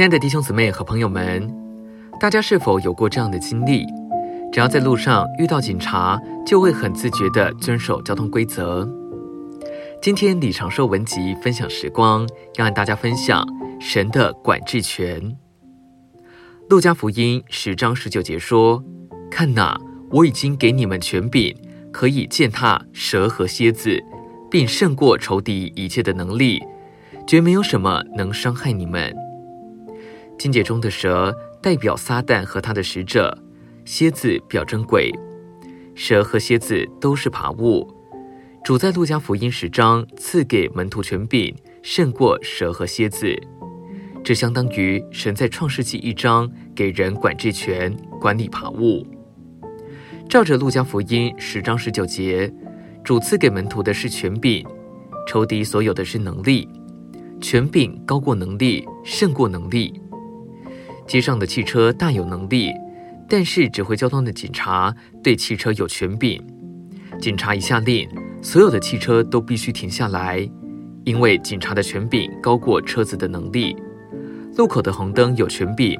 亲爱的弟兄姊妹和朋友们，大家是否有过这样的经历？只要在路上遇到警察，就会很自觉的遵守交通规则。今天李长寿文集分享时光，要和大家分享神的管制权。路加福音十章十九节说：“看哪，我已经给你们权柄，可以践踏蛇和蝎子，并胜过仇敌一切的能力，绝没有什么能伤害你们。”经节中的蛇代表撒旦和他的使者，蝎子表征鬼，蛇和蝎子都是爬物。主在路加福音十章赐给门徒权柄，胜过蛇和蝎子，这相当于神在创世纪一章给人管制权，管理爬物。照着路加福音十章十九节，主赐给门徒的是权柄，仇敌所有的是能力，权柄高过能力，胜过能力。街上的汽车大有能力，但是指挥交通的警察对汽车有权柄。警察一下令，所有的汽车都必须停下来，因为警察的权柄高过车子的能力。路口的红灯有权柄，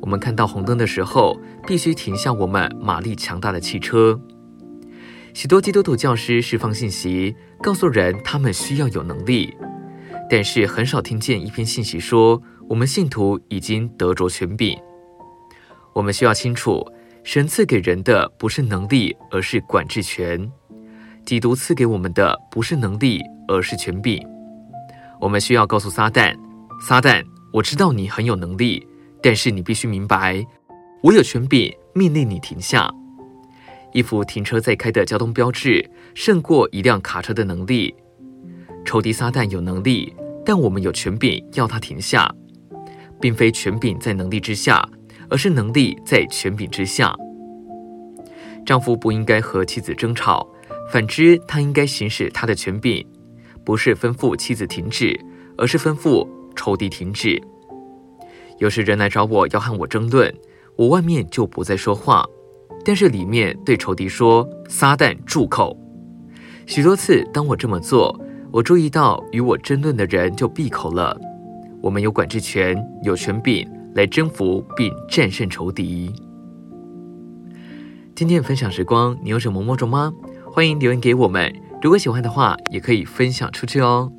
我们看到红灯的时候，必须停下我们马力强大的汽车。许多基督徒教师释放信息，告诉人他们需要有能力，但是很少听见一篇信息说，我们信徒已经得着权柄，我们需要清楚，神赐给人的不是能力，而是管制权；基督赐给我们的不是能力，而是权柄。我们需要告诉撒旦：撒旦，我知道你很有能力，但是你必须明白，我有权柄命令你停下。一幅停车再开的交通标志，胜过一辆卡车的能力。仇敌撒旦有能力，但我们有权柄要他停下。并非权柄在能力之下，而是能力在权柄之下。丈夫不应该和妻子争吵，反之，他应该行使他的权柄，不是吩咐妻子停止，而是吩咐仇敌停止。有时人来找我要和我争论，我外面就不再说话，但是里面对仇敌说：“撒旦住口！”许多次，当我这么做，我注意到与我争论的人就闭口了。我们有管制权，有权柄来征服并战胜仇敌。今天的分享时光，你有什么摸着吗？欢迎留言给我们。如果喜欢的话，也可以分享出去哦。